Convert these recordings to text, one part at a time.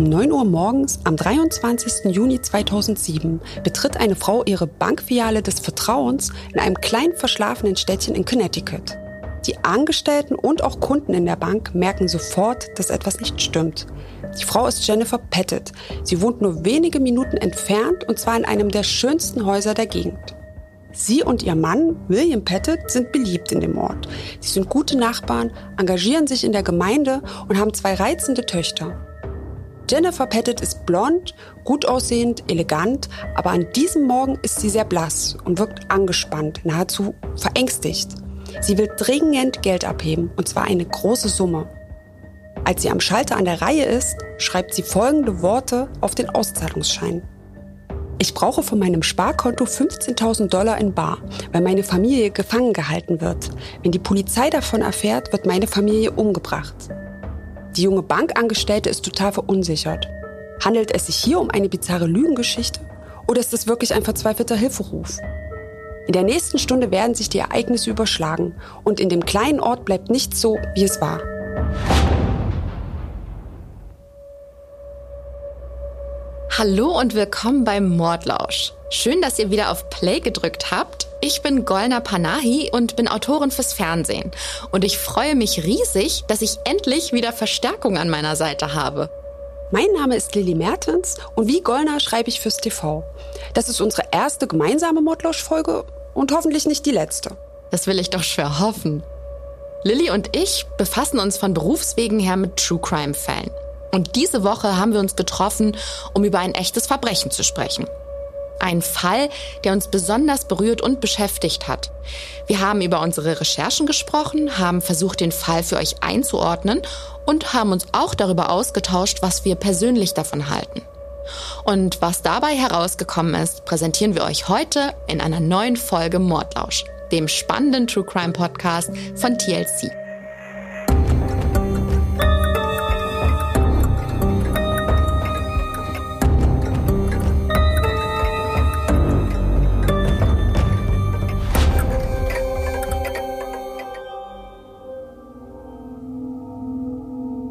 Um 9 Uhr morgens am 23. Juni 2007 betritt eine Frau ihre Bankfiliale des Vertrauens in einem kleinen verschlafenen Städtchen in Connecticut. Die Angestellten und auch Kunden in der Bank merken sofort, dass etwas nicht stimmt. Die Frau ist Jennifer Pettit. Sie wohnt nur wenige Minuten entfernt und zwar in einem der schönsten Häuser der Gegend. Sie und ihr Mann, William Pettit, sind beliebt in dem Ort. Sie sind gute Nachbarn, engagieren sich in der Gemeinde und haben zwei reizende Töchter. Jennifer Pettit ist blond, gut aussehend, elegant, aber an diesem Morgen ist sie sehr blass und wirkt angespannt, nahezu verängstigt. Sie will dringend Geld abheben, und zwar eine große Summe. Als sie am Schalter an der Reihe ist, schreibt sie folgende Worte auf den Auszahlungsschein. Ich brauche von meinem Sparkonto 15.000 Dollar in Bar, weil meine Familie gefangen gehalten wird. Wenn die Polizei davon erfährt, wird meine Familie umgebracht. Die junge Bankangestellte ist total verunsichert. Handelt es sich hier um eine bizarre Lügengeschichte oder ist es wirklich ein verzweifelter Hilferuf? In der nächsten Stunde werden sich die Ereignisse überschlagen und in dem kleinen Ort bleibt nichts so, wie es war. Hallo und willkommen beim Mordlausch. Schön, dass ihr wieder auf Play gedrückt habt. Ich bin Golna Panahi und bin Autorin fürs Fernsehen. Und ich freue mich riesig, dass ich endlich wieder Verstärkung an meiner Seite habe. Mein Name ist Lilly Mertens und wie Golna schreibe ich fürs TV. Das ist unsere erste gemeinsame Mordlausch-Folge und hoffentlich nicht die letzte. Das will ich doch schwer hoffen. Lilly und ich befassen uns von Berufswegen her mit True Crime Fällen. Und diese Woche haben wir uns getroffen, um über ein echtes Verbrechen zu sprechen. Ein Fall, der uns besonders berührt und beschäftigt hat. Wir haben über unsere Recherchen gesprochen, haben versucht, den Fall für euch einzuordnen und haben uns auch darüber ausgetauscht, was wir persönlich davon halten. Und was dabei herausgekommen ist, präsentieren wir euch heute in einer neuen Folge Mordlausch, dem spannenden True Crime Podcast von TLC.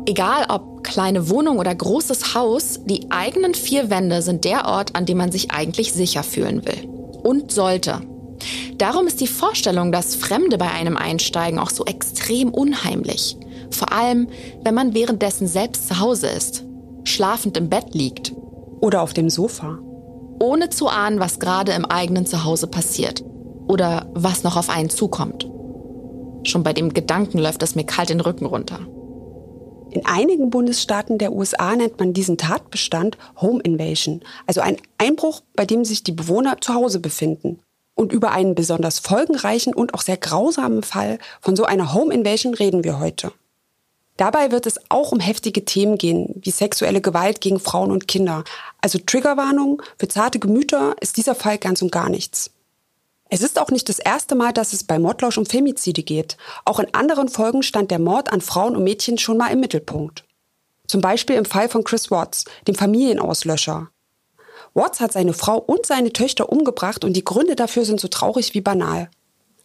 Egal ob kleine Wohnung oder großes Haus, die eigenen vier Wände sind der Ort, an dem man sich eigentlich sicher fühlen will. Und sollte. Darum ist die Vorstellung, dass Fremde bei einem einsteigen, auch so extrem unheimlich. Vor allem, wenn man währenddessen selbst zu Hause ist, schlafend im Bett liegt. Oder auf dem Sofa. Ohne zu ahnen, was gerade im eigenen Zuhause passiert. Oder was noch auf einen zukommt. Schon bei dem Gedanken läuft es mir kalt den Rücken runter. In einigen Bundesstaaten der USA nennt man diesen Tatbestand Home Invasion, also ein Einbruch, bei dem sich die Bewohner zu Hause befinden. Und über einen besonders folgenreichen und auch sehr grausamen Fall von so einer Home Invasion reden wir heute. Dabei wird es auch um heftige Themen gehen, wie sexuelle Gewalt gegen Frauen und Kinder. Also Triggerwarnung, für zarte Gemüter ist dieser Fall ganz und gar nichts. Es ist auch nicht das erste Mal, dass es bei Mordlausch um Femizide geht. Auch in anderen Folgen stand der Mord an Frauen und Mädchen schon mal im Mittelpunkt. Zum Beispiel im Fall von Chris Watts, dem Familienauslöscher. Watts hat seine Frau und seine Töchter umgebracht und die Gründe dafür sind so traurig wie banal.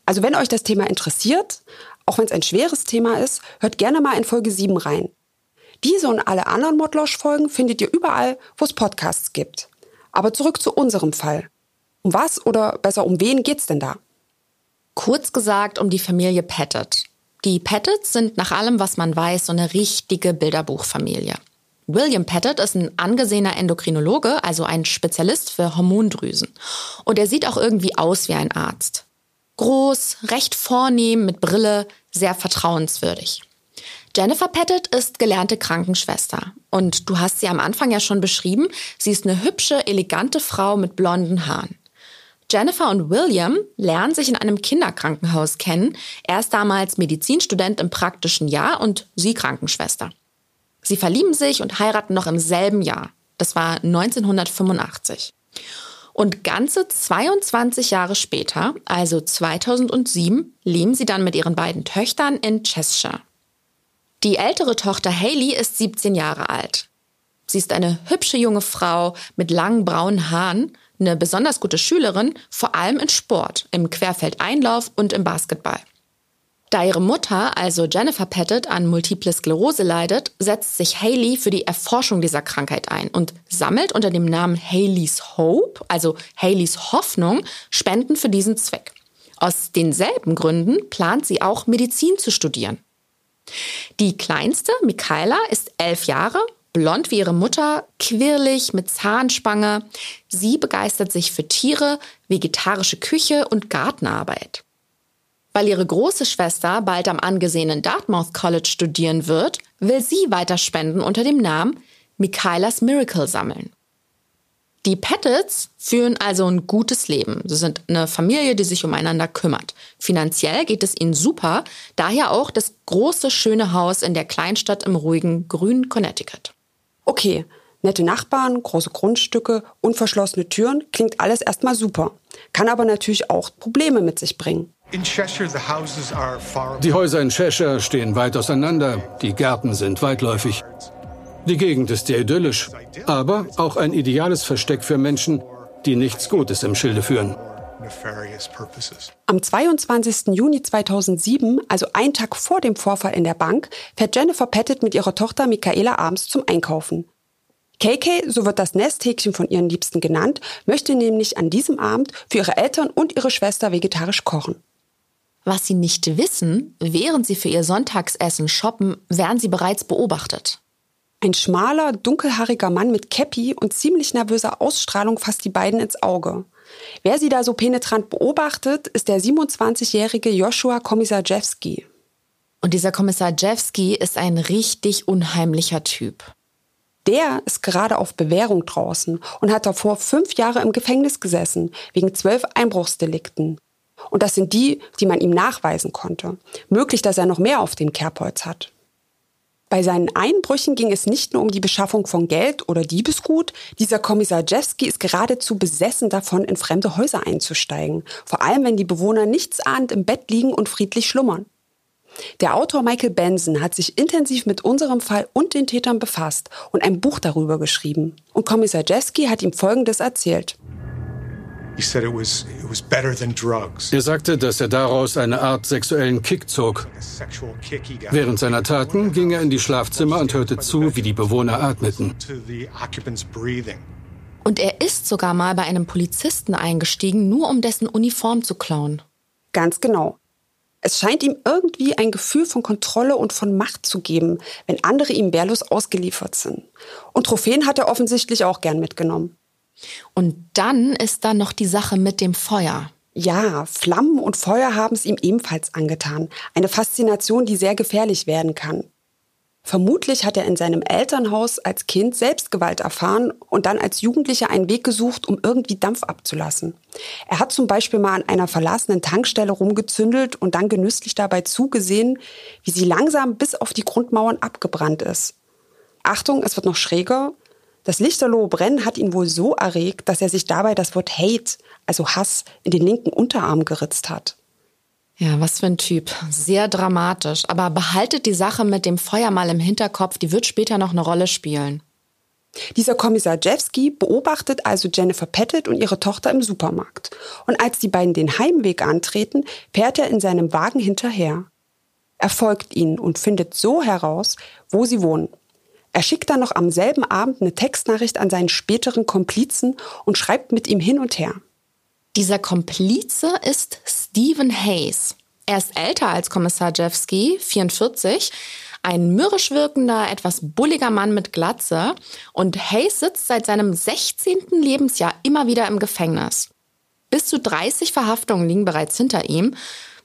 Also wenn euch das Thema interessiert, auch wenn es ein schweres Thema ist, hört gerne mal in Folge 7 rein. Diese und alle anderen Mordlausch-Folgen findet ihr überall, wo es Podcasts gibt. Aber zurück zu unserem Fall. Um was oder besser um wen geht's denn da? Kurz gesagt um die Familie Pettit. Die Pettits sind nach allem, was man weiß, so eine richtige Bilderbuchfamilie. William Pettit ist ein angesehener Endokrinologe, also ein Spezialist für Hormondrüsen. Und er sieht auch irgendwie aus wie ein Arzt. Groß, recht vornehm, mit Brille, sehr vertrauenswürdig. Jennifer Pettit ist gelernte Krankenschwester. Und du hast sie am Anfang ja schon beschrieben. Sie ist eine hübsche, elegante Frau mit blonden Haaren. Jennifer und William lernen sich in einem Kinderkrankenhaus kennen. Er ist damals Medizinstudent im praktischen Jahr und sie Krankenschwester. Sie verlieben sich und heiraten noch im selben Jahr. Das war 1985. Und ganze 22 Jahre später, also 2007, leben sie dann mit ihren beiden Töchtern in Cheshire. Die ältere Tochter Haley ist 17 Jahre alt. Sie ist eine hübsche junge Frau mit langen braunen Haaren eine besonders gute Schülerin, vor allem in Sport, im Querfeldeinlauf und im Basketball. Da ihre Mutter, also Jennifer Pettit, an Multiple Sklerose leidet, setzt sich Haley für die Erforschung dieser Krankheit ein und sammelt unter dem Namen Haley's Hope, also Haleys Hoffnung, Spenden für diesen Zweck. Aus denselben Gründen plant sie auch Medizin zu studieren. Die kleinste, Michaela, ist elf Jahre, blond wie ihre Mutter, quirlig mit Zahnspange. Sie begeistert sich für Tiere, vegetarische Küche und Gartenarbeit. Weil ihre große Schwester bald am angesehenen Dartmouth College studieren wird, will sie weiter Spenden unter dem Namen Michaelas Miracle sammeln. Die Pettits führen also ein gutes Leben. Sie sind eine Familie, die sich umeinander kümmert. Finanziell geht es ihnen super, daher auch das große, schöne Haus in der Kleinstadt im ruhigen grünen Connecticut. Okay, nette Nachbarn, große Grundstücke, unverschlossene Türen, klingt alles erstmal super. Kann aber natürlich auch Probleme mit sich bringen. Die Häuser in Cheshire stehen weit auseinander, die Gärten sind weitläufig. Die Gegend ist sehr idyllisch, aber auch ein ideales Versteck für Menschen, die nichts Gutes im Schilde führen. Am 22. Juni 2007, also einen Tag vor dem Vorfall in der Bank, fährt Jennifer Pettit mit ihrer Tochter Michaela abends zum Einkaufen. KK, so wird das Nesthäkchen von ihren Liebsten genannt, möchte nämlich an diesem Abend für ihre Eltern und ihre Schwester vegetarisch kochen. Was sie nicht wissen, während sie für ihr Sonntagsessen shoppen, werden sie bereits beobachtet. Ein schmaler, dunkelhaariger Mann mit Käppi und ziemlich nervöser Ausstrahlung fasst die beiden ins Auge. Wer sie da so penetrant beobachtet, ist der 27-jährige Joshua Komisarjewski. Und dieser Kommissar Jewski ist ein richtig unheimlicher Typ. Der ist gerade auf Bewährung draußen und hat davor fünf Jahre im Gefängnis gesessen, wegen zwölf Einbruchsdelikten. Und das sind die, die man ihm nachweisen konnte. Möglich, dass er noch mehr auf dem Kerbholz hat. Bei seinen Einbrüchen ging es nicht nur um die Beschaffung von Geld oder Diebesgut. Dieser Kommissar Jewski ist geradezu besessen davon, in fremde Häuser einzusteigen. Vor allem, wenn die Bewohner nichtsahnend im Bett liegen und friedlich schlummern. Der Autor Michael Benson hat sich intensiv mit unserem Fall und den Tätern befasst und ein Buch darüber geschrieben. Und Kommissar Jeski hat ihm Folgendes erzählt. Er sagte, dass er daraus eine Art sexuellen Kick zog. Während seiner Taten ging er in die Schlafzimmer und hörte zu, wie die Bewohner atmeten. Und er ist sogar mal bei einem Polizisten eingestiegen, nur um dessen Uniform zu klauen. Ganz genau. Es scheint ihm irgendwie ein Gefühl von Kontrolle und von Macht zu geben, wenn andere ihm wehrlos ausgeliefert sind. Und Trophäen hat er offensichtlich auch gern mitgenommen. Und dann ist da noch die Sache mit dem Feuer. Ja, Flammen und Feuer haben es ihm ebenfalls angetan. Eine Faszination, die sehr gefährlich werden kann. Vermutlich hat er in seinem Elternhaus als Kind Selbstgewalt erfahren und dann als Jugendlicher einen Weg gesucht, um irgendwie Dampf abzulassen. Er hat zum Beispiel mal an einer verlassenen Tankstelle rumgezündelt und dann genüsslich dabei zugesehen, wie sie langsam bis auf die Grundmauern abgebrannt ist. Achtung, es wird noch schräger. Das lichterlohe Brennen hat ihn wohl so erregt, dass er sich dabei das Wort Hate, also Hass, in den linken Unterarm geritzt hat. Ja, was für ein Typ. Sehr dramatisch. Aber behaltet die Sache mit dem Feuer mal im Hinterkopf, die wird später noch eine Rolle spielen. Dieser Kommissar Jewski beobachtet also Jennifer Pettit und ihre Tochter im Supermarkt. Und als die beiden den Heimweg antreten, fährt er in seinem Wagen hinterher. Er folgt ihnen und findet so heraus, wo sie wohnen. Er schickt dann noch am selben Abend eine Textnachricht an seinen späteren Komplizen und schreibt mit ihm hin und her. Dieser Komplize ist Stephen Hayes. Er ist älter als Kommissar Jeffsky, 44, ein mürrisch wirkender, etwas bulliger Mann mit Glatze und Hayes sitzt seit seinem 16. Lebensjahr immer wieder im Gefängnis. Bis zu 30 Verhaftungen liegen bereits hinter ihm.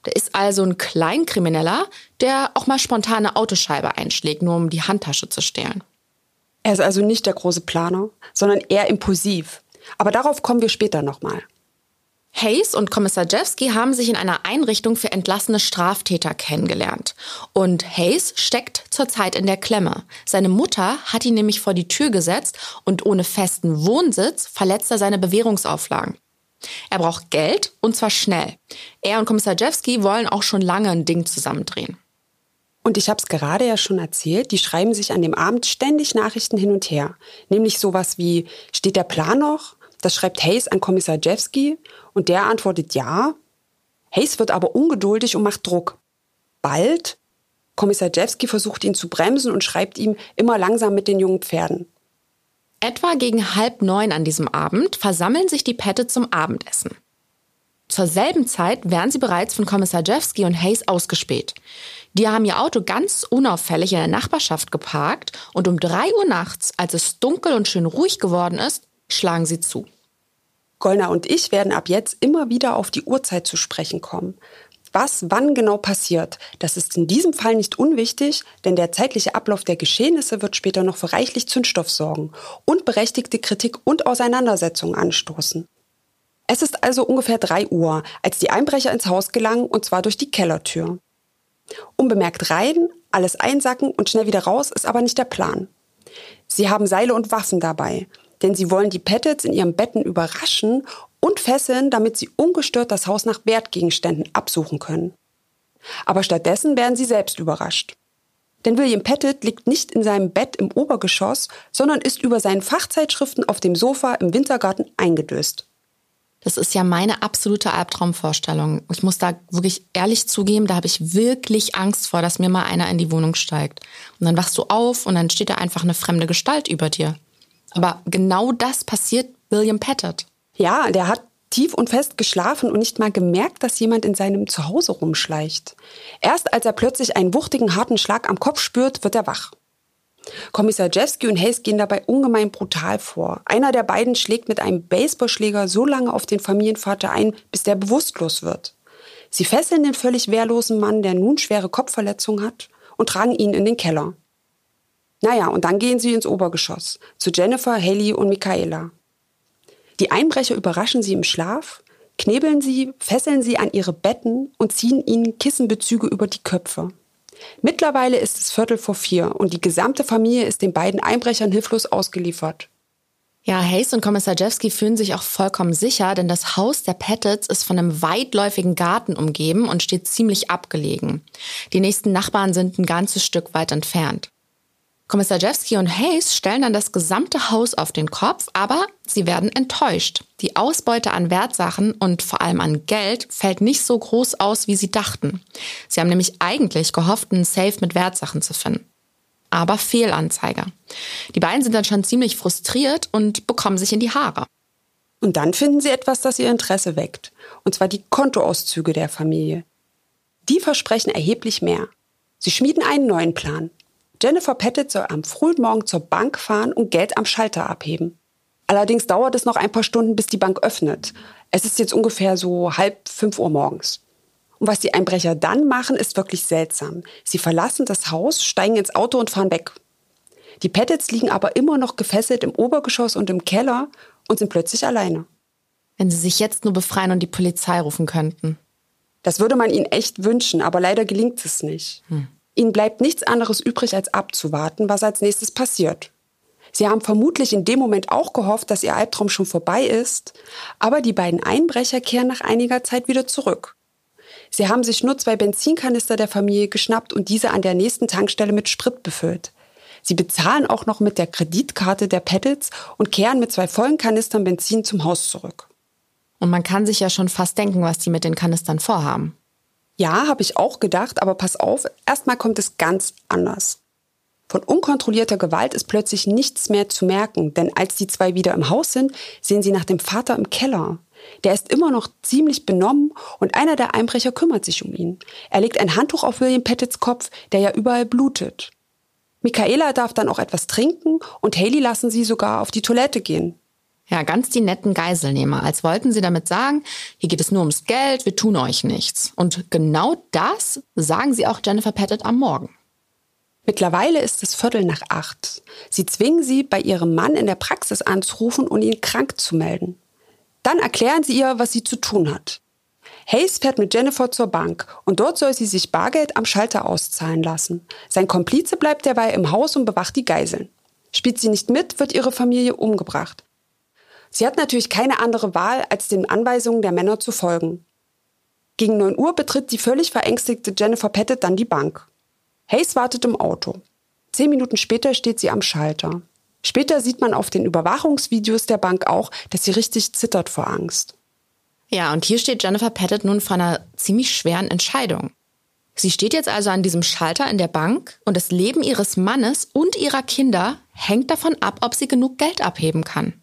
Der ist also ein Kleinkrimineller, der auch mal spontane Autoscheibe einschlägt, nur um die Handtasche zu stehlen. Er ist also nicht der große Planer, sondern eher impulsiv. Aber darauf kommen wir später nochmal. Hayes und Kommissar Jewski haben sich in einer Einrichtung für entlassene Straftäter kennengelernt. Und Hayes steckt zurzeit in der Klemme. Seine Mutter hat ihn nämlich vor die Tür gesetzt und ohne festen Wohnsitz verletzt er seine Bewährungsauflagen. Er braucht Geld und zwar schnell. Er und Kommissar Jewski wollen auch schon lange ein Ding zusammendrehen. Und ich habe es gerade ja schon erzählt, die schreiben sich an dem Abend ständig Nachrichten hin und her. Nämlich sowas wie, steht der Plan noch? Das schreibt Hayes an Kommissar Jewski und der antwortet ja. Hayes wird aber ungeduldig und macht Druck. Bald? Kommissar Jewski versucht ihn zu bremsen und schreibt ihm immer langsam mit den jungen Pferden. Etwa gegen halb neun an diesem Abend versammeln sich die Pette zum Abendessen. Zur selben Zeit werden sie bereits von Kommissar Jewski und Hayes ausgespäht. Die haben ihr Auto ganz unauffällig in der Nachbarschaft geparkt und um drei Uhr nachts, als es dunkel und schön ruhig geworden ist, schlagen sie zu. Gollner und ich werden ab jetzt immer wieder auf die Uhrzeit zu sprechen kommen. Was wann genau passiert, das ist in diesem Fall nicht unwichtig, denn der zeitliche Ablauf der Geschehnisse wird später noch für reichlich Zündstoff sorgen und berechtigte Kritik und Auseinandersetzungen anstoßen. Es ist also ungefähr drei Uhr, als die Einbrecher ins Haus gelangen und zwar durch die Kellertür. Unbemerkt rein, alles einsacken und schnell wieder raus ist aber nicht der Plan. Sie haben Seile und Waffen dabei, denn sie wollen die Pettits in ihren Betten überraschen und fesseln, damit sie ungestört das Haus nach Wertgegenständen absuchen können. Aber stattdessen werden sie selbst überrascht. Denn William Pettit liegt nicht in seinem Bett im Obergeschoss, sondern ist über seinen Fachzeitschriften auf dem Sofa im Wintergarten eingedöst. Das ist ja meine absolute Albtraumvorstellung. Ich muss da wirklich ehrlich zugeben, da habe ich wirklich Angst vor, dass mir mal einer in die Wohnung steigt. Und dann wachst du auf und dann steht da einfach eine fremde Gestalt über dir. Aber genau das passiert William Pettit. Ja, der hat tief und fest geschlafen und nicht mal gemerkt, dass jemand in seinem Zuhause rumschleicht. Erst als er plötzlich einen wuchtigen, harten Schlag am Kopf spürt, wird er wach. Kommissar Jewski und Hayes gehen dabei ungemein brutal vor. Einer der beiden schlägt mit einem Baseballschläger so lange auf den Familienvater ein, bis der bewusstlos wird. Sie fesseln den völlig wehrlosen Mann, der nun schwere Kopfverletzungen hat, und tragen ihn in den Keller. Naja, und dann gehen sie ins Obergeschoss, zu Jennifer, Haley und Michaela. Die Einbrecher überraschen sie im Schlaf, knebeln sie, fesseln sie an ihre Betten und ziehen ihnen Kissenbezüge über die Köpfe. Mittlerweile ist es Viertel vor vier und die gesamte Familie ist den beiden Einbrechern hilflos ausgeliefert. Ja, Hayes und Kommissar Jewski fühlen sich auch vollkommen sicher, denn das Haus der Pettits ist von einem weitläufigen Garten umgeben und steht ziemlich abgelegen. Die nächsten Nachbarn sind ein ganzes Stück weit entfernt. Kommissar Jewski und Hayes stellen dann das gesamte Haus auf den Kopf, aber sie werden enttäuscht. Die Ausbeute an Wertsachen und vor allem an Geld fällt nicht so groß aus, wie sie dachten. Sie haben nämlich eigentlich gehofft, einen Safe mit Wertsachen zu finden. Aber Fehlanzeiger. Die beiden sind dann schon ziemlich frustriert und bekommen sich in die Haare. Und dann finden sie etwas, das ihr Interesse weckt. Und zwar die Kontoauszüge der Familie. Die versprechen erheblich mehr. Sie schmieden einen neuen Plan. Jennifer Pettit soll am frühen Morgen zur Bank fahren und Geld am Schalter abheben. Allerdings dauert es noch ein paar Stunden, bis die Bank öffnet. Es ist jetzt ungefähr so halb fünf Uhr morgens. Und was die Einbrecher dann machen, ist wirklich seltsam. Sie verlassen das Haus, steigen ins Auto und fahren weg. Die Pettits liegen aber immer noch gefesselt im Obergeschoss und im Keller und sind plötzlich alleine. Wenn sie sich jetzt nur befreien und die Polizei rufen könnten. Das würde man ihnen echt wünschen, aber leider gelingt es nicht. Hm. Ihnen bleibt nichts anderes übrig, als abzuwarten, was als nächstes passiert. Sie haben vermutlich in dem Moment auch gehofft, dass ihr Albtraum schon vorbei ist, aber die beiden Einbrecher kehren nach einiger Zeit wieder zurück. Sie haben sich nur zwei Benzinkanister der Familie geschnappt und diese an der nächsten Tankstelle mit Sprit befüllt. Sie bezahlen auch noch mit der Kreditkarte der Pettits und kehren mit zwei vollen Kanistern Benzin zum Haus zurück. Und man kann sich ja schon fast denken, was die mit den Kanistern vorhaben. Ja, habe ich auch gedacht, aber pass auf, erstmal kommt es ganz anders. Von unkontrollierter Gewalt ist plötzlich nichts mehr zu merken, denn als die zwei wieder im Haus sind, sehen sie nach dem Vater im Keller. Der ist immer noch ziemlich benommen und einer der Einbrecher kümmert sich um ihn. Er legt ein Handtuch auf William Pettits Kopf, der ja überall blutet. Michaela darf dann auch etwas trinken und Haley lassen sie sogar auf die Toilette gehen. Ja, ganz die netten Geiselnehmer, als wollten sie damit sagen, hier geht es nur ums Geld, wir tun euch nichts. Und genau das sagen sie auch Jennifer Pettit am Morgen. Mittlerweile ist es Viertel nach acht. Sie zwingen sie, bei ihrem Mann in der Praxis anzurufen und ihn krank zu melden. Dann erklären sie ihr, was sie zu tun hat. Hayes fährt mit Jennifer zur Bank und dort soll sie sich Bargeld am Schalter auszahlen lassen. Sein Komplize bleibt derweil im Haus und bewacht die Geiseln. Spielt sie nicht mit, wird ihre Familie umgebracht. Sie hat natürlich keine andere Wahl, als den Anweisungen der Männer zu folgen. Gegen 9 Uhr betritt die völlig verängstigte Jennifer Pettit dann die Bank. Hayes wartet im Auto. Zehn Minuten später steht sie am Schalter. Später sieht man auf den Überwachungsvideos der Bank auch, dass sie richtig zittert vor Angst. Ja, und hier steht Jennifer Pettit nun vor einer ziemlich schweren Entscheidung. Sie steht jetzt also an diesem Schalter in der Bank und das Leben ihres Mannes und ihrer Kinder hängt davon ab, ob sie genug Geld abheben kann.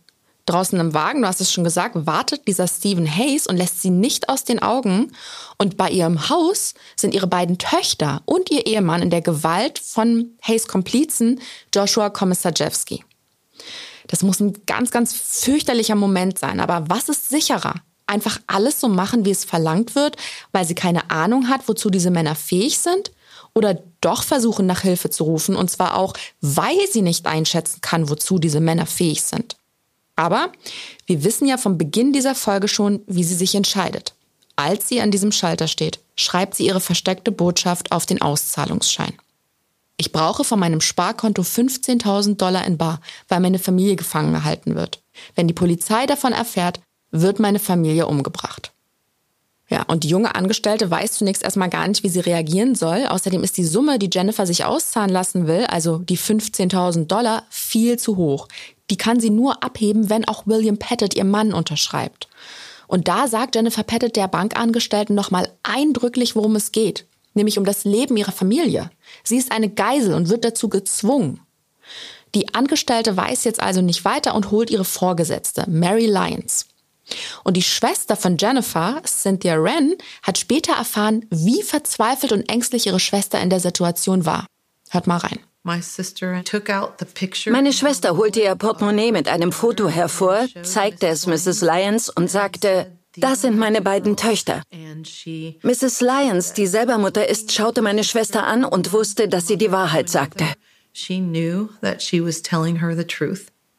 Draußen im Wagen, du hast es schon gesagt, wartet dieser Stephen Hayes und lässt sie nicht aus den Augen. Und bei ihrem Haus sind ihre beiden Töchter und ihr Ehemann in der Gewalt von Hayes Komplizen Joshua Komisarjewski. Das muss ein ganz, ganz fürchterlicher Moment sein. Aber was ist sicherer? Einfach alles so machen, wie es verlangt wird, weil sie keine Ahnung hat, wozu diese Männer fähig sind? Oder doch versuchen, nach Hilfe zu rufen, und zwar auch, weil sie nicht einschätzen kann, wozu diese Männer fähig sind. Aber wir wissen ja vom Beginn dieser Folge schon, wie sie sich entscheidet. Als sie an diesem Schalter steht, schreibt sie ihre versteckte Botschaft auf den Auszahlungsschein. Ich brauche von meinem Sparkonto 15.000 Dollar in Bar, weil meine Familie gefangen gehalten wird. Wenn die Polizei davon erfährt, wird meine Familie umgebracht. Ja, und die junge Angestellte weiß zunächst erstmal gar nicht, wie sie reagieren soll. Außerdem ist die Summe, die Jennifer sich auszahlen lassen will, also die 15.000 Dollar, viel zu hoch die kann sie nur abheben, wenn auch William Pettit, ihr Mann, unterschreibt. Und da sagt Jennifer Pettit der Bankangestellten nochmal eindrücklich, worum es geht, nämlich um das Leben ihrer Familie. Sie ist eine Geisel und wird dazu gezwungen. Die Angestellte weiß jetzt also nicht weiter und holt ihre Vorgesetzte, Mary Lyons. Und die Schwester von Jennifer, Cynthia Wren, hat später erfahren, wie verzweifelt und ängstlich ihre Schwester in der Situation war. Hört mal rein. Meine Schwester holte ihr Portemonnaie mit einem Foto hervor, zeigte es Mrs. Lyons und sagte, das sind meine beiden Töchter. Mrs. Lyons, die selber Mutter ist, schaute meine Schwester an und wusste, dass sie die Wahrheit sagte.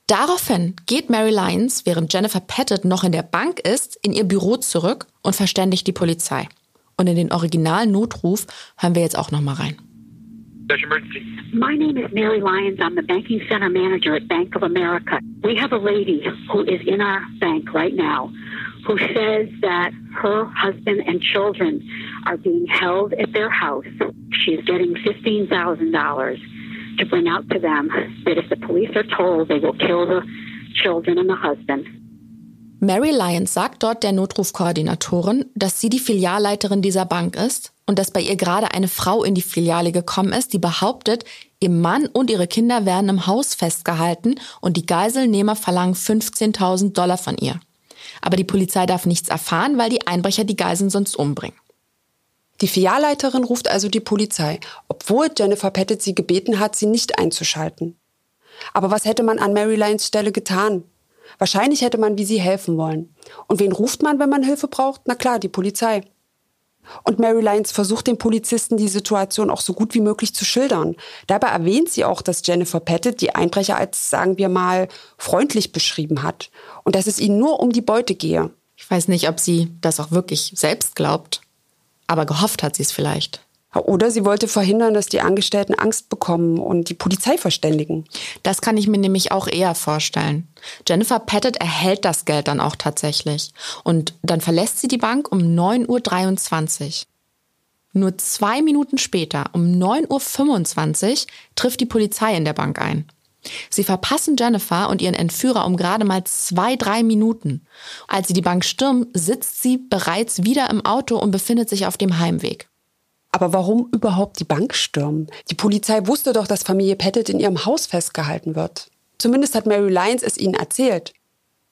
Daraufhin geht Mary Lyons, während Jennifer Pettit noch in der Bank ist, in ihr Büro zurück und verständigt die Polizei. Und in den Originalnotruf hören wir jetzt auch noch mal rein. There's emergency. My name is Mary Lyons. I'm the banking center manager at Bank of America. We have a lady who is in our bank right now who says that her husband and children are being held at their house. She's getting $15,000 to bring out to them that if the police are told, they will kill the children and the husband. Mary Lyons sagt dort der Notrufkoordinatorin, dass sie die Filialleiterin dieser Bank ist und dass bei ihr gerade eine Frau in die Filiale gekommen ist, die behauptet, ihr Mann und ihre Kinder werden im Haus festgehalten und die Geiselnehmer verlangen 15.000 Dollar von ihr. Aber die Polizei darf nichts erfahren, weil die Einbrecher die Geiseln sonst umbringen. Die Filialleiterin ruft also die Polizei, obwohl Jennifer Pettit sie gebeten hat, sie nicht einzuschalten. Aber was hätte man an Mary Lyons Stelle getan? Wahrscheinlich hätte man wie sie helfen wollen. Und wen ruft man, wenn man Hilfe braucht? Na klar, die Polizei. Und Mary Lyons versucht den Polizisten die Situation auch so gut wie möglich zu schildern. Dabei erwähnt sie auch, dass Jennifer Pettit die Einbrecher als, sagen wir mal, freundlich beschrieben hat und dass es ihnen nur um die Beute gehe. Ich weiß nicht, ob sie das auch wirklich selbst glaubt, aber gehofft hat sie es vielleicht. Oder sie wollte verhindern, dass die Angestellten Angst bekommen und die Polizei verständigen. Das kann ich mir nämlich auch eher vorstellen. Jennifer Pettit erhält das Geld dann auch tatsächlich. Und dann verlässt sie die Bank um 9.23 Uhr. Nur zwei Minuten später, um 9.25 Uhr, trifft die Polizei in der Bank ein. Sie verpassen Jennifer und ihren Entführer um gerade mal zwei, drei Minuten. Als sie die Bank stürmen, sitzt sie bereits wieder im Auto und befindet sich auf dem Heimweg. Aber warum überhaupt die Bank stürmen? Die Polizei wusste doch, dass Familie Pettit in ihrem Haus festgehalten wird. Zumindest hat Mary Lyons es ihnen erzählt.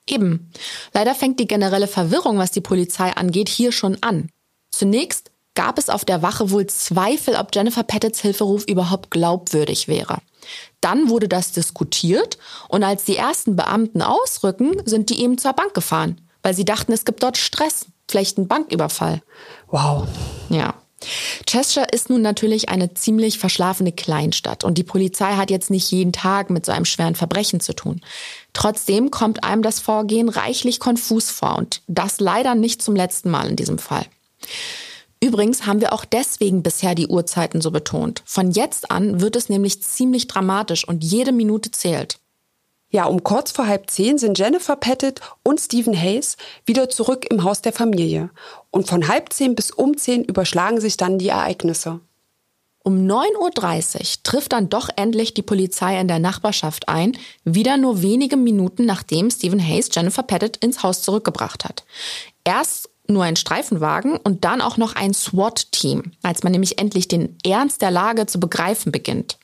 Eben. Leider fängt die generelle Verwirrung, was die Polizei angeht, hier schon an. Zunächst gab es auf der Wache wohl Zweifel, ob Jennifer Pettits Hilferuf überhaupt glaubwürdig wäre. Dann wurde das diskutiert und als die ersten Beamten ausrücken, sind die eben zur Bank gefahren, weil sie dachten, es gibt dort Stress, vielleicht einen Banküberfall. Wow. Ja. Cheshire ist nun natürlich eine ziemlich verschlafene Kleinstadt und die Polizei hat jetzt nicht jeden Tag mit so einem schweren Verbrechen zu tun. Trotzdem kommt einem das Vorgehen reichlich konfus vor und das leider nicht zum letzten Mal in diesem Fall. Übrigens haben wir auch deswegen bisher die Uhrzeiten so betont. Von jetzt an wird es nämlich ziemlich dramatisch und jede Minute zählt. Ja, um kurz vor halb zehn sind Jennifer Pettit und Stephen Hayes wieder zurück im Haus der Familie. Und von halb zehn bis um zehn überschlagen sich dann die Ereignisse. Um 9.30 Uhr trifft dann doch endlich die Polizei in der Nachbarschaft ein, wieder nur wenige Minuten nachdem Stephen Hayes Jennifer Pettit ins Haus zurückgebracht hat. Erst nur ein Streifenwagen und dann auch noch ein SWAT-Team, als man nämlich endlich den Ernst der Lage zu begreifen beginnt.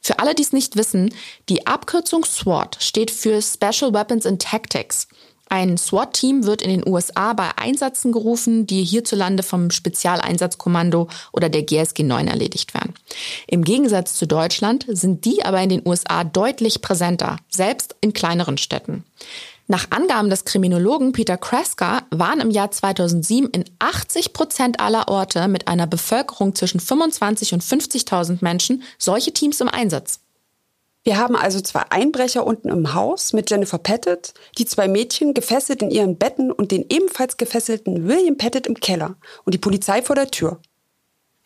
Für alle, die es nicht wissen, die Abkürzung SWAT steht für Special Weapons and Tactics. Ein SWAT-Team wird in den USA bei Einsätzen gerufen, die hierzulande vom Spezialeinsatzkommando oder der GSG 9 erledigt werden. Im Gegensatz zu Deutschland sind die aber in den USA deutlich präsenter, selbst in kleineren Städten. Nach Angaben des Kriminologen Peter Kreska waren im Jahr 2007 in 80 Prozent aller Orte mit einer Bevölkerung zwischen 25 und 50.000 Menschen solche Teams im Einsatz. Wir haben also zwei Einbrecher unten im Haus mit Jennifer Pettit, die zwei Mädchen gefesselt in ihren Betten und den ebenfalls gefesselten William Pettit im Keller und die Polizei vor der Tür.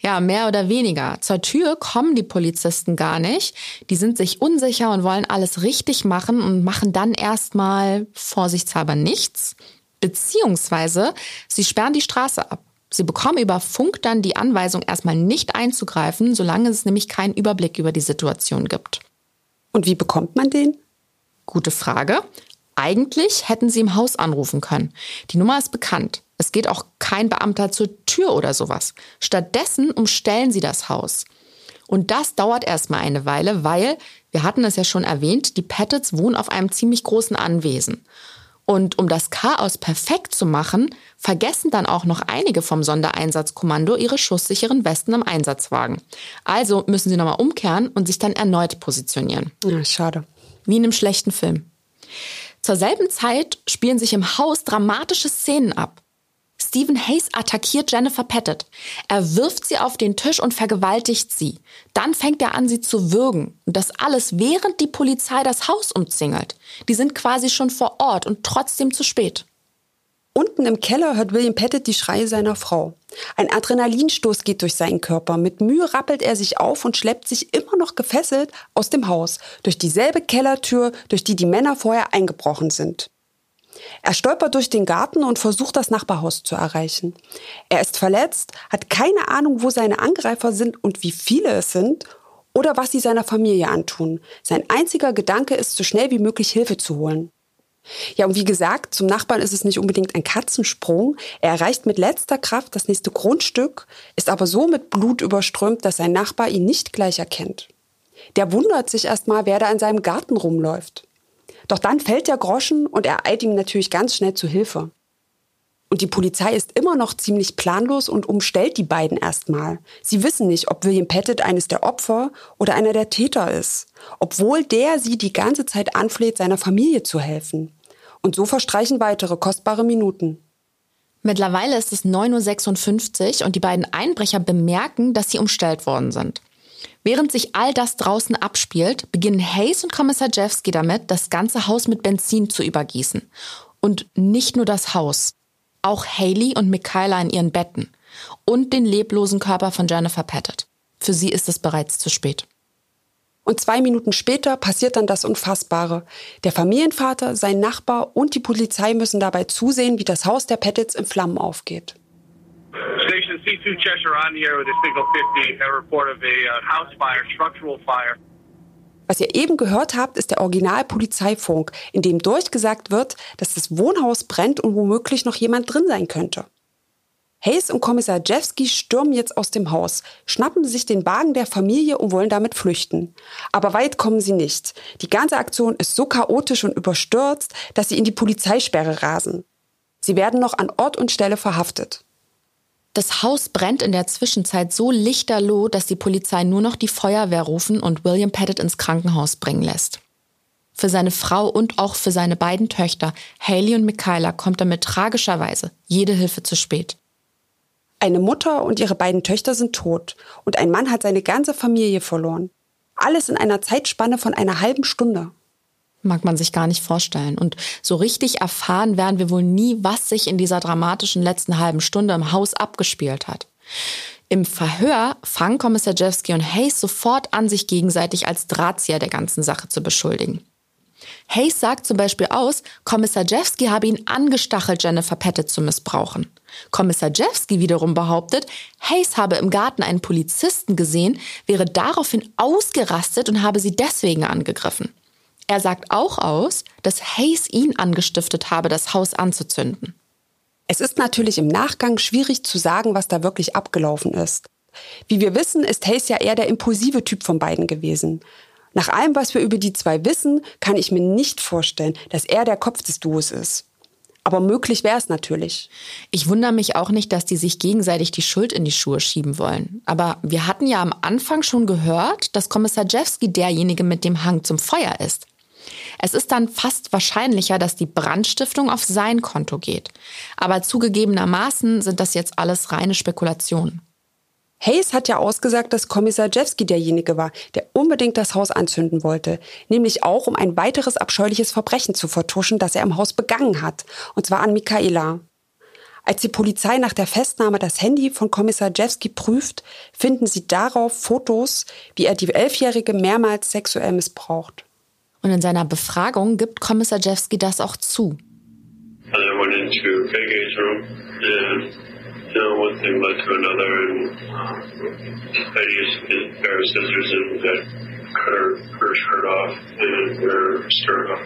Ja, mehr oder weniger. Zur Tür kommen die Polizisten gar nicht. Die sind sich unsicher und wollen alles richtig machen und machen dann erstmal vorsichtshalber nichts. Beziehungsweise sie sperren die Straße ab. Sie bekommen über Funk dann die Anweisung, erstmal nicht einzugreifen, solange es nämlich keinen Überblick über die Situation gibt. Und wie bekommt man den? Gute Frage. Eigentlich hätten sie im Haus anrufen können. Die Nummer ist bekannt. Es geht auch kein Beamter zur Tür oder sowas. Stattdessen umstellen sie das Haus. Und das dauert erstmal eine Weile, weil, wir hatten es ja schon erwähnt, die Pettits wohnen auf einem ziemlich großen Anwesen. Und um das Chaos perfekt zu machen, vergessen dann auch noch einige vom Sondereinsatzkommando ihre schusssicheren Westen im Einsatzwagen. Also müssen sie nochmal umkehren und sich dann erneut positionieren. Ja, schade. Wie in einem schlechten Film. Zur selben Zeit spielen sich im Haus dramatische Szenen ab. Stephen Hayes attackiert Jennifer Pettit. Er wirft sie auf den Tisch und vergewaltigt sie. Dann fängt er an, sie zu würgen. Und das alles, während die Polizei das Haus umzingelt. Die sind quasi schon vor Ort und trotzdem zu spät. Unten im Keller hört William Pettit die Schreie seiner Frau. Ein Adrenalinstoß geht durch seinen Körper. Mit Mühe rappelt er sich auf und schleppt sich immer noch gefesselt aus dem Haus, durch dieselbe Kellertür, durch die die Männer vorher eingebrochen sind. Er stolpert durch den Garten und versucht, das Nachbarhaus zu erreichen. Er ist verletzt, hat keine Ahnung, wo seine Angreifer sind und wie viele es sind oder was sie seiner Familie antun. Sein einziger Gedanke ist, so schnell wie möglich Hilfe zu holen. Ja, und wie gesagt, zum Nachbarn ist es nicht unbedingt ein Katzensprung. Er erreicht mit letzter Kraft das nächste Grundstück, ist aber so mit Blut überströmt, dass sein Nachbar ihn nicht gleich erkennt. Der wundert sich erstmal, wer da in seinem Garten rumläuft. Doch dann fällt der Groschen und er eilt ihm natürlich ganz schnell zu Hilfe. Und die Polizei ist immer noch ziemlich planlos und umstellt die beiden erstmal. Sie wissen nicht, ob William Pettit eines der Opfer oder einer der Täter ist, obwohl der sie die ganze Zeit anfleht, seiner Familie zu helfen. Und so verstreichen weitere kostbare Minuten. Mittlerweile ist es 9.56 Uhr und die beiden Einbrecher bemerken, dass sie umstellt worden sind. Während sich all das draußen abspielt, beginnen Hayes und Kommissar Jeffsky damit, das ganze Haus mit Benzin zu übergießen. Und nicht nur das Haus, auch Haley und Michaela in ihren Betten und den leblosen Körper von Jennifer Pettit. Für sie ist es bereits zu spät. Und zwei Minuten später passiert dann das Unfassbare. Der Familienvater, sein Nachbar und die Polizei müssen dabei zusehen, wie das Haus der Pettits in Flammen aufgeht. Station C2 Cheshire on the air with a signal 50, a report of a uh, house fire, structural fire. Was ihr eben gehört habt, ist der Original-Polizeifunk, in dem durchgesagt wird, dass das Wohnhaus brennt und womöglich noch jemand drin sein könnte. Hayes und Kommissar Jeffsky stürmen jetzt aus dem Haus, schnappen sich den Wagen der Familie und wollen damit flüchten. Aber weit kommen sie nicht. Die ganze Aktion ist so chaotisch und überstürzt, dass sie in die Polizeisperre rasen. Sie werden noch an Ort und Stelle verhaftet. Das Haus brennt in der Zwischenzeit so lichterloh, dass die Polizei nur noch die Feuerwehr rufen und William Pettit ins Krankenhaus bringen lässt. Für seine Frau und auch für seine beiden Töchter, Haley und Michaela, kommt damit tragischerweise jede Hilfe zu spät. Eine Mutter und ihre beiden Töchter sind tot und ein Mann hat seine ganze Familie verloren. Alles in einer Zeitspanne von einer halben Stunde mag man sich gar nicht vorstellen. Und so richtig erfahren werden wir wohl nie, was sich in dieser dramatischen letzten halben Stunde im Haus abgespielt hat. Im Verhör fangen Kommissar Jewski und Hayes sofort an, sich gegenseitig als Drahtzieher der ganzen Sache zu beschuldigen. Hayes sagt zum Beispiel aus, Kommissar Jewski habe ihn angestachelt, Jennifer Pettit zu missbrauchen. Kommissar Jewski wiederum behauptet, Hayes habe im Garten einen Polizisten gesehen, wäre daraufhin ausgerastet und habe sie deswegen angegriffen. Er sagt auch aus, dass Hayes ihn angestiftet habe, das Haus anzuzünden. Es ist natürlich im Nachgang schwierig zu sagen, was da wirklich abgelaufen ist. Wie wir wissen, ist Hayes ja eher der impulsive Typ von beiden gewesen. Nach allem, was wir über die zwei wissen, kann ich mir nicht vorstellen, dass er der Kopf des Duos ist. Aber möglich wäre es natürlich. Ich wundere mich auch nicht, dass die sich gegenseitig die Schuld in die Schuhe schieben wollen. Aber wir hatten ja am Anfang schon gehört, dass Kommissar Jewski derjenige mit dem Hang zum Feuer ist. Es ist dann fast wahrscheinlicher, dass die Brandstiftung auf sein Konto geht. Aber zugegebenermaßen sind das jetzt alles reine Spekulationen. Hayes hat ja ausgesagt, dass Kommissar Jewski derjenige war, der unbedingt das Haus anzünden wollte. Nämlich auch, um ein weiteres abscheuliches Verbrechen zu vertuschen, das er im Haus begangen hat. Und zwar an Michaela. Als die Polizei nach der Festnahme das Handy von Kommissar Jewski prüft, finden sie darauf Fotos, wie er die Elfjährige mehrmals sexuell missbraucht. Und in seiner Befragung gibt Kommissar Jewski das auch zu. Uh, off.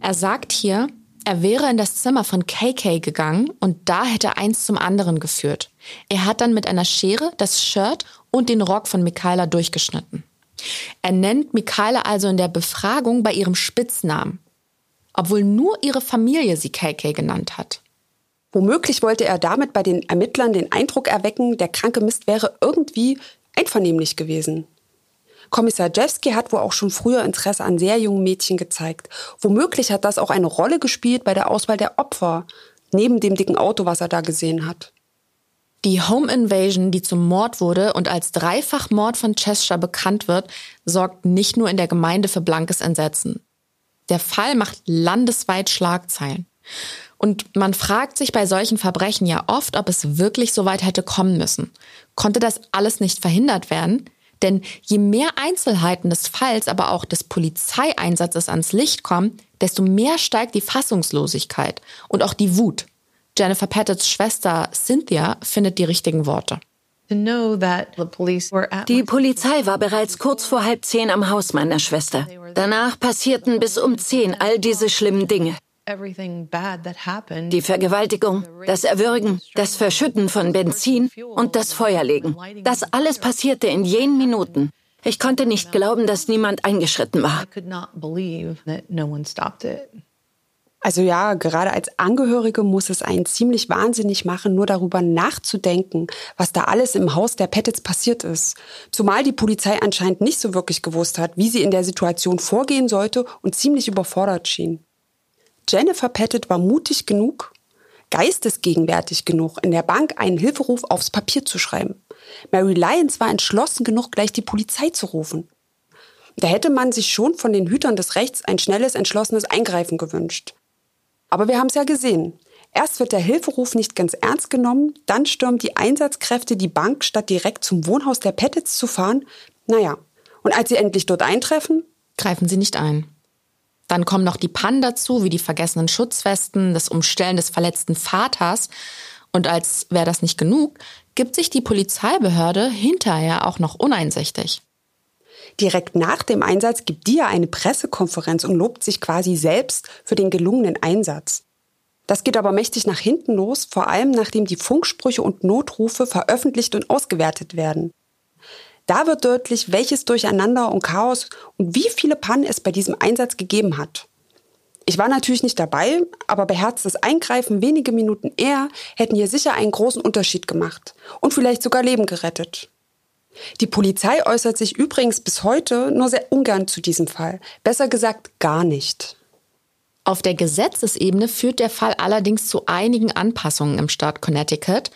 Er sagt hier, er wäre in das Zimmer von KK gegangen und da hätte eins zum anderen geführt. Er hat dann mit einer Schere das Shirt und den Rock von Michaela durchgeschnitten. Er nennt Michaela also in der Befragung bei ihrem Spitznamen, obwohl nur ihre Familie sie KK genannt hat. Womöglich wollte er damit bei den Ermittlern den Eindruck erwecken, der kranke Mist wäre irgendwie einvernehmlich gewesen. Kommissar Jewski hat wohl auch schon früher Interesse an sehr jungen Mädchen gezeigt. Womöglich hat das auch eine Rolle gespielt bei der Auswahl der Opfer, neben dem dicken Auto, was er da gesehen hat. Die Home Invasion, die zum Mord wurde und als Dreifachmord von Cheshire bekannt wird, sorgt nicht nur in der Gemeinde für blankes Entsetzen. Der Fall macht landesweit Schlagzeilen. Und man fragt sich bei solchen Verbrechen ja oft, ob es wirklich so weit hätte kommen müssen. Konnte das alles nicht verhindert werden? Denn je mehr Einzelheiten des Falls, aber auch des Polizeieinsatzes ans Licht kommen, desto mehr steigt die Fassungslosigkeit und auch die Wut. Jennifer Pattets Schwester Cynthia findet die richtigen Worte. Die Polizei war bereits kurz vor halb zehn am Haus meiner Schwester. Danach passierten bis um zehn all diese schlimmen Dinge. Die Vergewaltigung, das Erwürgen, das Verschütten von Benzin und das Feuerlegen. Das alles passierte in jenen Minuten. Ich konnte nicht glauben, dass niemand eingeschritten war. Also ja, gerade als Angehörige muss es einen ziemlich wahnsinnig machen, nur darüber nachzudenken, was da alles im Haus der Pettits passiert ist. Zumal die Polizei anscheinend nicht so wirklich gewusst hat, wie sie in der Situation vorgehen sollte und ziemlich überfordert schien. Jennifer Pettit war mutig genug, geistesgegenwärtig genug, in der Bank einen Hilferuf aufs Papier zu schreiben. Mary Lyons war entschlossen genug, gleich die Polizei zu rufen. Da hätte man sich schon von den Hütern des Rechts ein schnelles, entschlossenes Eingreifen gewünscht. Aber wir haben es ja gesehen. Erst wird der Hilferuf nicht ganz ernst genommen, dann stürmen die Einsatzkräfte die Bank, statt direkt zum Wohnhaus der Pettits zu fahren. Naja, und als sie endlich dort eintreffen, greifen sie nicht ein. Dann kommen noch die Pannen dazu, wie die vergessenen Schutzwesten, das Umstellen des verletzten Vaters. Und als wäre das nicht genug, gibt sich die Polizeibehörde hinterher auch noch uneinsichtig. Direkt nach dem Einsatz gibt die ja eine Pressekonferenz und lobt sich quasi selbst für den gelungenen Einsatz. Das geht aber mächtig nach hinten los, vor allem nachdem die Funksprüche und Notrufe veröffentlicht und ausgewertet werden. Da wird deutlich, welches Durcheinander und Chaos und wie viele Pannen es bei diesem Einsatz gegeben hat. Ich war natürlich nicht dabei, aber beherztes Eingreifen wenige Minuten eher hätten hier sicher einen großen Unterschied gemacht und vielleicht sogar Leben gerettet. Die Polizei äußert sich übrigens bis heute nur sehr ungern zu diesem Fall. Besser gesagt gar nicht. Auf der Gesetzesebene führt der Fall allerdings zu einigen Anpassungen im Staat Connecticut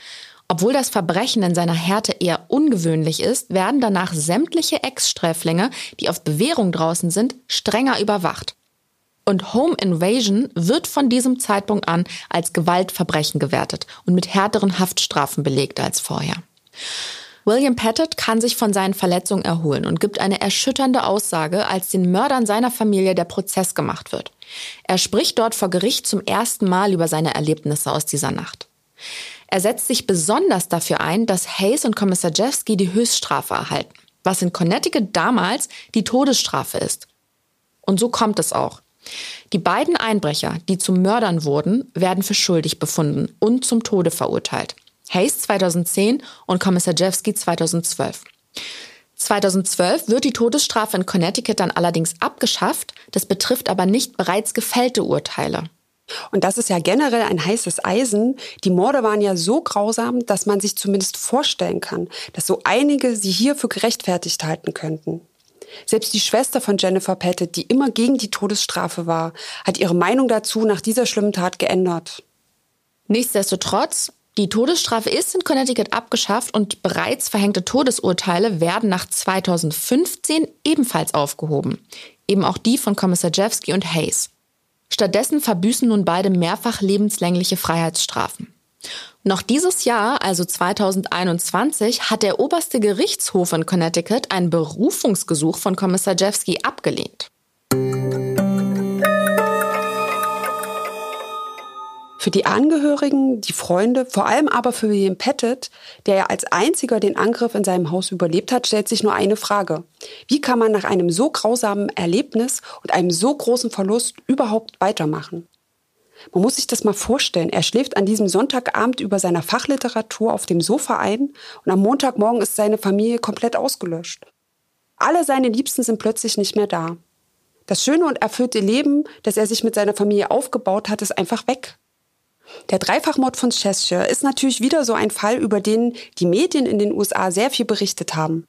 obwohl das Verbrechen in seiner Härte eher ungewöhnlich ist, werden danach sämtliche Ex-Sträflinge, die auf Bewährung draußen sind, strenger überwacht. Und Home Invasion wird von diesem Zeitpunkt an als Gewaltverbrechen gewertet und mit härteren Haftstrafen belegt als vorher. William Pettit kann sich von seinen Verletzungen erholen und gibt eine erschütternde Aussage, als den Mördern seiner Familie der Prozess gemacht wird. Er spricht dort vor Gericht zum ersten Mal über seine Erlebnisse aus dieser Nacht. Er setzt sich besonders dafür ein, dass Hayes und Kommissar Jeffsky die Höchststrafe erhalten, was in Connecticut damals die Todesstrafe ist. Und so kommt es auch. Die beiden Einbrecher, die zu Mördern wurden, werden für schuldig befunden und zum Tode verurteilt. Hayes 2010 und Kommissar Jeffsky 2012. 2012 wird die Todesstrafe in Connecticut dann allerdings abgeschafft. Das betrifft aber nicht bereits gefällte Urteile. Und das ist ja generell ein heißes Eisen. Die Morde waren ja so grausam, dass man sich zumindest vorstellen kann, dass so einige sie hier für gerechtfertigt halten könnten. Selbst die Schwester von Jennifer Pettit, die immer gegen die Todesstrafe war, hat ihre Meinung dazu nach dieser schlimmen Tat geändert. Nichtsdestotrotz, die Todesstrafe ist in Connecticut abgeschafft und bereits verhängte Todesurteile werden nach 2015 ebenfalls aufgehoben. Eben auch die von Kommissar Jeffsky und Hayes. Stattdessen verbüßen nun beide mehrfach lebenslängliche Freiheitsstrafen. Noch dieses Jahr, also 2021, hat der oberste Gerichtshof in Connecticut ein Berufungsgesuch von Kommissar Jeffsky abgelehnt. Für die Angehörigen, die Freunde, vor allem aber für William Pettit, der ja als einziger den Angriff in seinem Haus überlebt hat, stellt sich nur eine Frage. Wie kann man nach einem so grausamen Erlebnis und einem so großen Verlust überhaupt weitermachen? Man muss sich das mal vorstellen. Er schläft an diesem Sonntagabend über seiner Fachliteratur auf dem Sofa ein und am Montagmorgen ist seine Familie komplett ausgelöscht. Alle seine Liebsten sind plötzlich nicht mehr da. Das schöne und erfüllte Leben, das er sich mit seiner Familie aufgebaut hat, ist einfach weg. Der Dreifachmord von Cheshire ist natürlich wieder so ein Fall, über den die Medien in den USA sehr viel berichtet haben.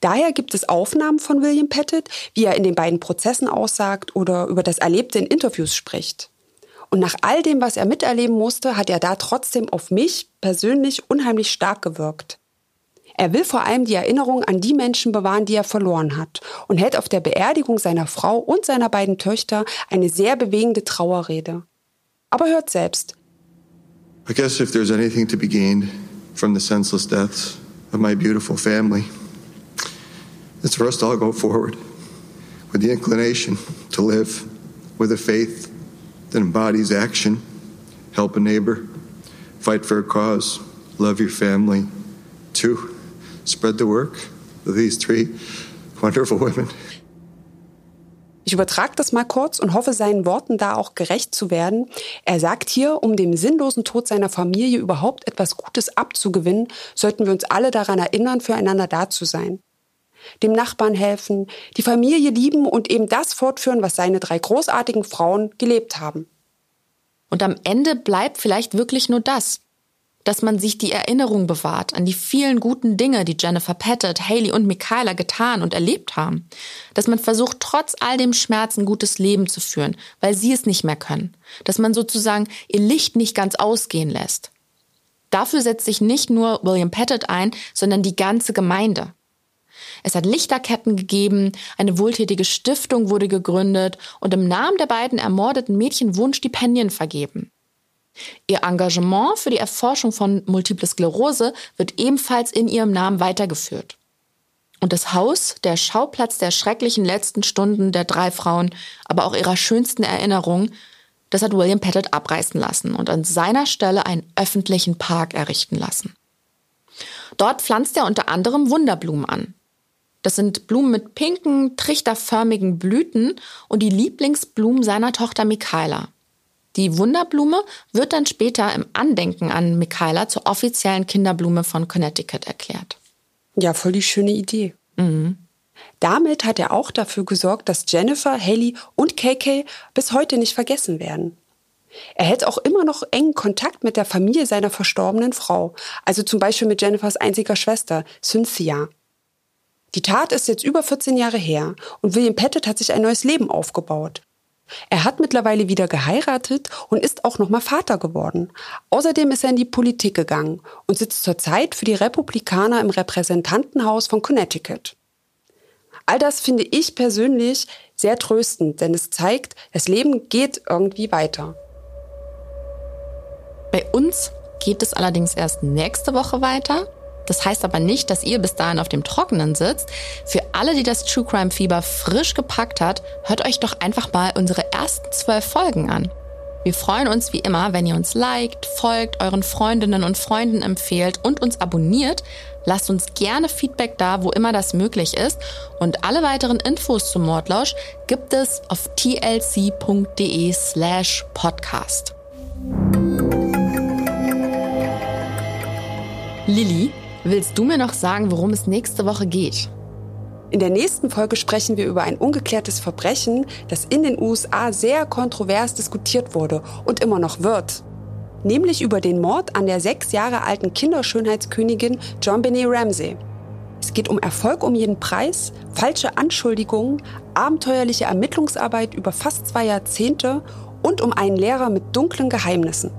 Daher gibt es Aufnahmen von William Pettit, wie er in den beiden Prozessen aussagt oder über das Erlebte in Interviews spricht. Und nach all dem, was er miterleben musste, hat er da trotzdem auf mich persönlich unheimlich stark gewirkt. Er will vor allem die Erinnerung an die Menschen bewahren, die er verloren hat und hält auf der Beerdigung seiner Frau und seiner beiden Töchter eine sehr bewegende Trauerrede. Aber hört selbst. I guess if there's anything to be gained from the senseless deaths of my beautiful family, it's for us to all go forward with the inclination to live with a faith that embodies action, help a neighbor, fight for a cause, love your family. Two, spread the work of these three wonderful women. Ich übertrage das mal kurz und hoffe, seinen Worten da auch gerecht zu werden. Er sagt hier, um dem sinnlosen Tod seiner Familie überhaupt etwas Gutes abzugewinnen, sollten wir uns alle daran erinnern, füreinander da zu sein. Dem Nachbarn helfen, die Familie lieben und eben das fortführen, was seine drei großartigen Frauen gelebt haben. Und am Ende bleibt vielleicht wirklich nur das dass man sich die Erinnerung bewahrt an die vielen guten Dinge, die Jennifer Pettit, Haley und Michaela getan und erlebt haben. Dass man versucht, trotz all dem Schmerz ein gutes Leben zu führen, weil sie es nicht mehr können. Dass man sozusagen ihr Licht nicht ganz ausgehen lässt. Dafür setzt sich nicht nur William Pettit ein, sondern die ganze Gemeinde. Es hat Lichterketten gegeben, eine wohltätige Stiftung wurde gegründet und im Namen der beiden ermordeten Mädchen wurden Stipendien vergeben. Ihr Engagement für die Erforschung von Multiple Sklerose wird ebenfalls in ihrem Namen weitergeführt. Und das Haus, der Schauplatz der schrecklichen letzten Stunden der drei Frauen, aber auch ihrer schönsten Erinnerungen, das hat William Pettit abreißen lassen und an seiner Stelle einen öffentlichen Park errichten lassen. Dort pflanzt er unter anderem Wunderblumen an. Das sind Blumen mit pinken, trichterförmigen Blüten und die Lieblingsblumen seiner Tochter Michaela. Die Wunderblume wird dann später im Andenken an Michaela zur offiziellen Kinderblume von Connecticut erklärt. Ja, voll die schöne Idee. Mhm. Damit hat er auch dafür gesorgt, dass Jennifer, Haley und KK bis heute nicht vergessen werden. Er hält auch immer noch engen Kontakt mit der Familie seiner verstorbenen Frau, also zum Beispiel mit Jennifers einziger Schwester, Cynthia. Die Tat ist jetzt über 14 Jahre her und William Pettit hat sich ein neues Leben aufgebaut. Er hat mittlerweile wieder geheiratet und ist auch nochmal Vater geworden. Außerdem ist er in die Politik gegangen und sitzt zurzeit für die Republikaner im Repräsentantenhaus von Connecticut. All das finde ich persönlich sehr tröstend, denn es zeigt, das Leben geht irgendwie weiter. Bei uns geht es allerdings erst nächste Woche weiter. Das heißt aber nicht, dass ihr bis dahin auf dem Trockenen sitzt. Für alle, die das True Crime Fieber frisch gepackt hat, hört euch doch einfach mal unsere ersten zwölf Folgen an. Wir freuen uns wie immer, wenn ihr uns liked, folgt, euren Freundinnen und Freunden empfehlt und uns abonniert. Lasst uns gerne Feedback da, wo immer das möglich ist. Und alle weiteren Infos zum Mordlausch gibt es auf tlc.de slash podcast. Lilly, willst du mir noch sagen, worum es nächste Woche geht? In der nächsten Folge sprechen wir über ein ungeklärtes Verbrechen, das in den USA sehr kontrovers diskutiert wurde und immer noch wird. Nämlich über den Mord an der sechs Jahre alten Kinderschönheitskönigin John Benet Ramsey. Es geht um Erfolg um jeden Preis, falsche Anschuldigungen, abenteuerliche Ermittlungsarbeit über fast zwei Jahrzehnte und um einen Lehrer mit dunklen Geheimnissen.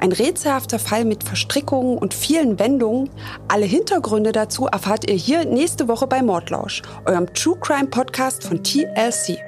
Ein rätselhafter Fall mit Verstrickungen und vielen Wendungen. Alle Hintergründe dazu erfahrt ihr hier nächste Woche bei Mordlausch, eurem True Crime Podcast von TLC.